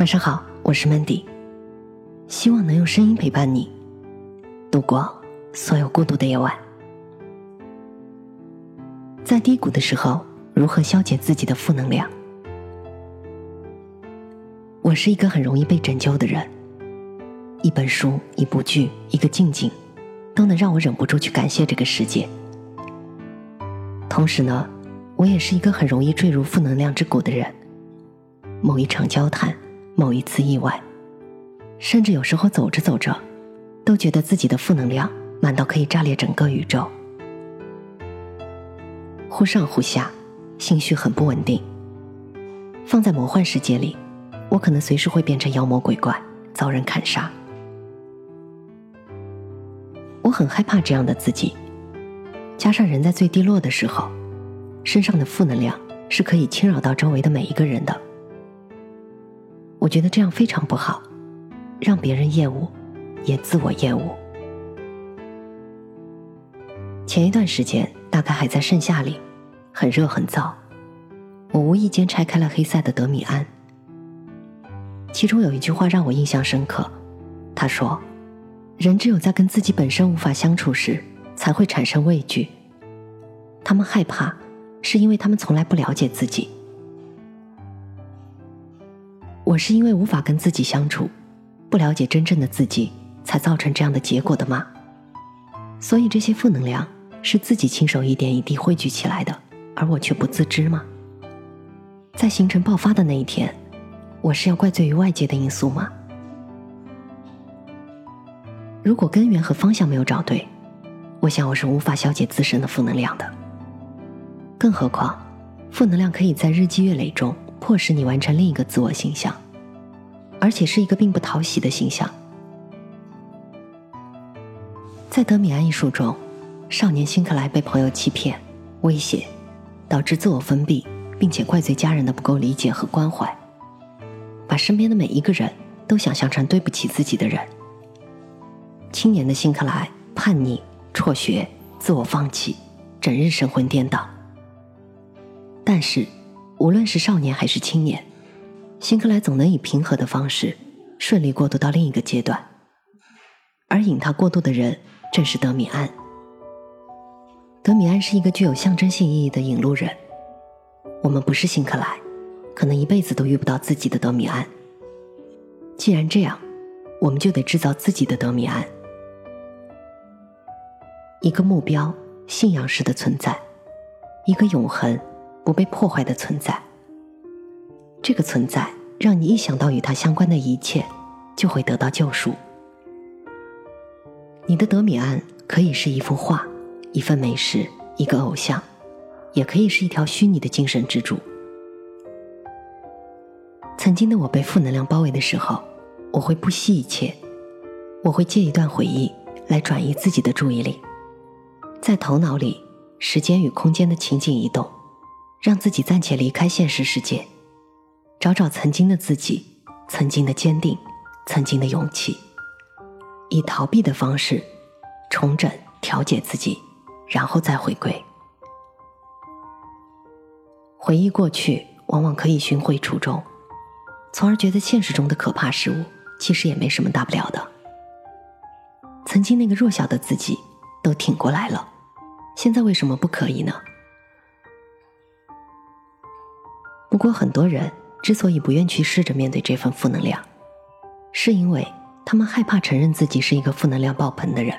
晚上好，我是 Mandy，希望能用声音陪伴你度过所有孤独的夜晚。在低谷的时候，如何消解自己的负能量？我是一个很容易被拯救的人，一本书、一部剧、一个静静，都能让我忍不住去感谢这个世界。同时呢，我也是一个很容易坠入负能量之谷的人，某一场交谈。某一次意外，甚至有时候走着走着，都觉得自己的负能量满到可以炸裂整个宇宙，忽上忽下，心绪很不稳定。放在魔幻世界里，我可能随时会变成妖魔鬼怪，遭人砍杀。我很害怕这样的自己，加上人在最低落的时候，身上的负能量是可以侵扰到周围的每一个人的。我觉得这样非常不好，让别人厌恶，也自我厌恶。前一段时间，大概还在盛夏里，很热很燥，我无意间拆开了黑塞的《德米安》，其中有一句话让我印象深刻。他说：“人只有在跟自己本身无法相处时，才会产生畏惧。他们害怕，是因为他们从来不了解自己。”我是因为无法跟自己相处，不了解真正的自己，才造成这样的结果的吗？所以这些负能量是自己亲手一点一滴汇聚起来的，而我却不自知吗？在形成爆发的那一天，我是要怪罪于外界的因素吗？如果根源和方向没有找对，我想我是无法消解自身的负能量的。更何况，负能量可以在日积月累中。迫使你完成另一个自我形象，而且是一个并不讨喜的形象。在《德米安》一书中，少年辛克莱被朋友欺骗、威胁，导致自我封闭，并且怪罪家人的不够理解和关怀，把身边的每一个人都想象成对不起自己的人。青年的辛克莱叛逆、辍学、自我放弃，整日神魂颠倒。但是。无论是少年还是青年，辛克莱总能以平和的方式顺利过渡到另一个阶段，而引他过渡的人正是德米安。德米安是一个具有象征性意义的引路人。我们不是辛克莱，可能一辈子都遇不到自己的德米安。既然这样，我们就得制造自己的德米安，一个目标、信仰式的存在，一个永恒。不被破坏的存在，这个存在让你一想到与它相关的一切，就会得到救赎。你的德米安可以是一幅画、一份美食、一个偶像，也可以是一条虚拟的精神支柱。曾经的我被负能量包围的时候，我会不惜一切，我会借一段回忆来转移自己的注意力，在头脑里，时间与空间的情景移动。让自己暂且离开现实世界，找找曾经的自己，曾经的坚定，曾经的勇气，以逃避的方式重整、调节自己，然后再回归。回忆过去，往往可以寻回初衷，从而觉得现实中的可怕事物其实也没什么大不了的。曾经那个弱小的自己都挺过来了，现在为什么不可以呢？不过，很多人之所以不愿去试着面对这份负能量，是因为他们害怕承认自己是一个负能量爆棚的人，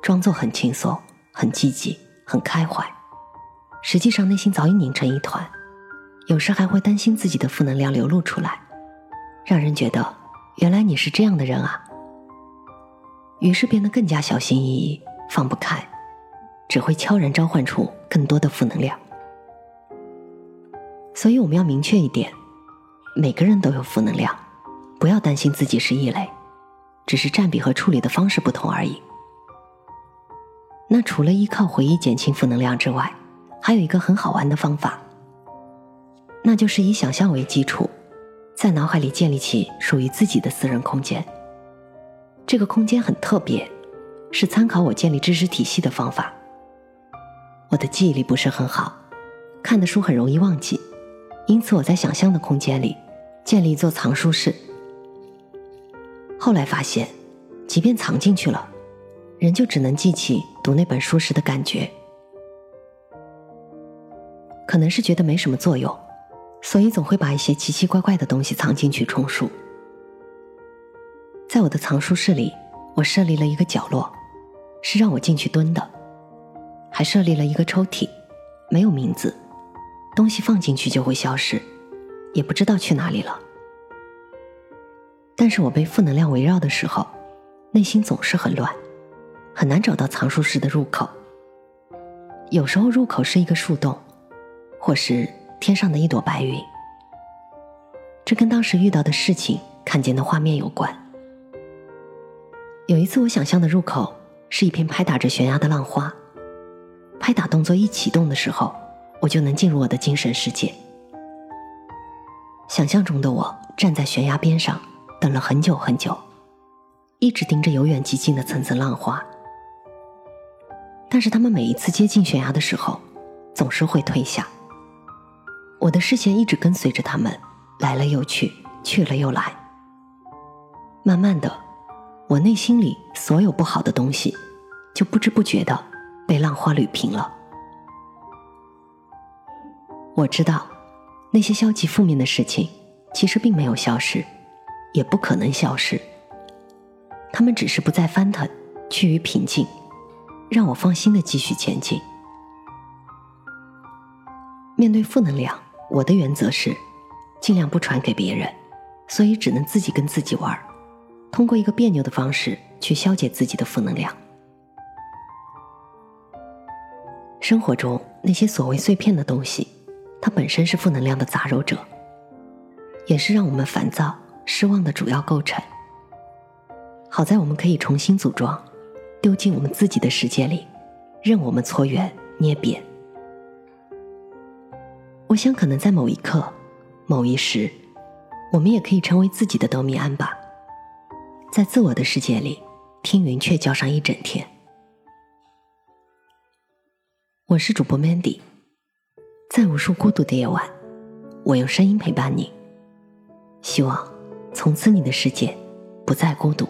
装作很轻松、很积极、很开怀，实际上内心早已拧成一团。有时还会担心自己的负能量流露出来，让人觉得原来你是这样的人啊。于是变得更加小心翼翼、放不开，只会悄然召唤出更多的负能量。所以我们要明确一点，每个人都有负能量，不要担心自己是异类，只是占比和处理的方式不同而已。那除了依靠回忆减轻负能量之外，还有一个很好玩的方法，那就是以想象为基础，在脑海里建立起属于自己的私人空间。这个空间很特别，是参考我建立知识体系的方法。我的记忆力不是很好，看的书很容易忘记。因此，我在想象的空间里建立一座藏书室。后来发现，即便藏进去了，人就只能记起读那本书时的感觉。可能是觉得没什么作用，所以总会把一些奇奇怪怪的东西藏进去充数。在我的藏书室里，我设立了一个角落，是让我进去蹲的，还设立了一个抽屉，没有名字，东西放进去就会消失，也不知道去哪里了。但是我被负能量围绕的时候，内心总是很乱，很难找到藏书室的入口。有时候入口是一个树洞。或是天上的一朵白云，这跟当时遇到的事情、看见的画面有关。有一次，我想象的入口是一片拍打着悬崖的浪花，拍打动作一启动的时候，我就能进入我的精神世界。想象中的我站在悬崖边上，等了很久很久，一直盯着由远及近的层层浪花，但是他们每一次接近悬崖的时候，总是会退下。我的视线一直跟随着他们，来了又去，去了又来。慢慢的，我内心里所有不好的东西，就不知不觉的被浪花捋平了。我知道，那些消极负面的事情，其实并没有消失，也不可能消失。他们只是不再翻腾，趋于平静，让我放心的继续前进。面对负能量。我的原则是，尽量不传给别人，所以只能自己跟自己玩，通过一个别扭的方式去消解自己的负能量。生活中那些所谓碎片的东西，它本身是负能量的杂糅者，也是让我们烦躁、失望的主要构成。好在我们可以重新组装，丢进我们自己的世界里，任我们搓圆捏扁。我想，可能在某一刻、某一时，我们也可以成为自己的德米安吧，在自我的世界里听云雀叫上一整天。我是主播 Mandy，在无数孤独的夜晚，我用声音陪伴你，希望从此你的世界不再孤独。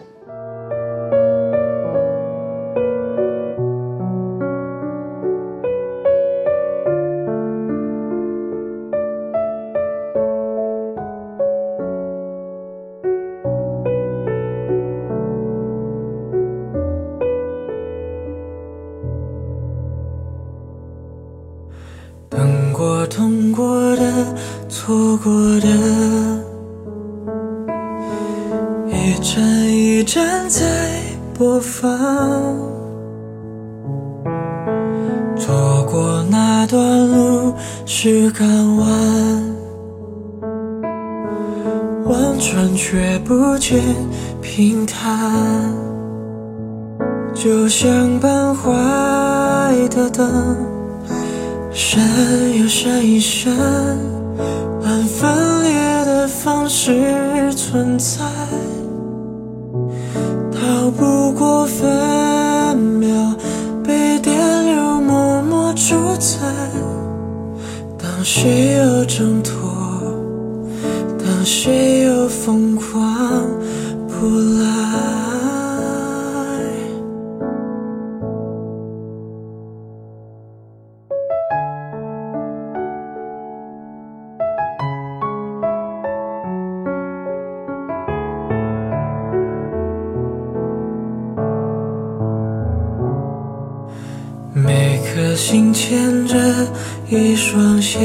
痛过的错过的，一站一站在播放。错过那段路是港湾，望穿却不见平坦，就像半坏的灯，闪又闪一闪。按分裂的方式存在，逃不过分秒被电流默默主宰。当谁又挣脱，当谁又疯狂不来。心牵着一双鞋，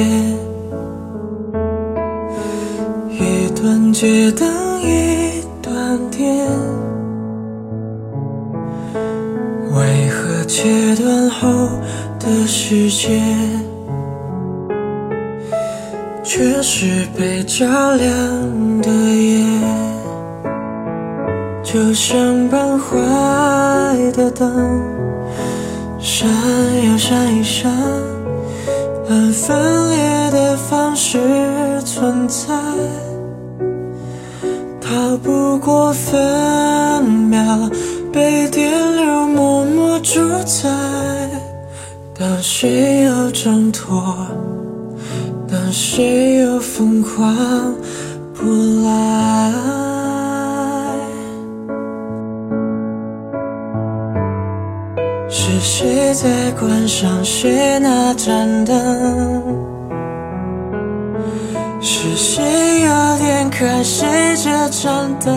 一段接等一段电，为何切断后的世界，却是被照亮的夜？就像半坏的灯。闪又闪一闪，按分裂的方式存在，逃不过分秒被电流默默主宰。当谁又挣脱，当谁又疯狂不。在关上谁那盏灯？是谁要点开谁这盏灯？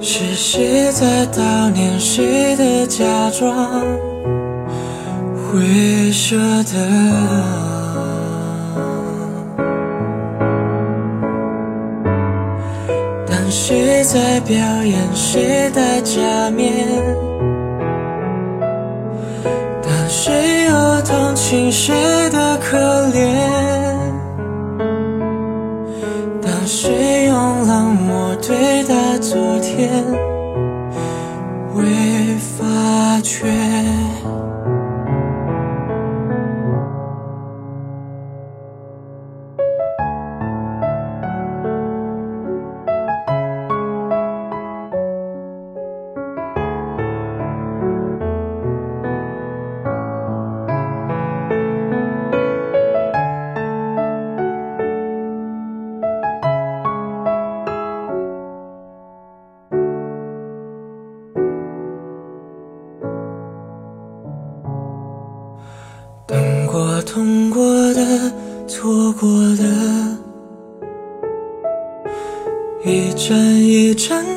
是谁在悼念谁的假装？会舍得？谁在表演？谁戴假面？谁又同情谁的可怜？当谁用冷漠对待昨天？未发觉。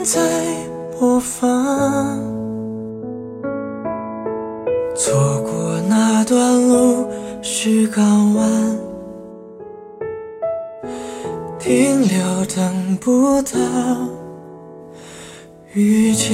在播放。错过那段路是港湾，停留等不到遇见。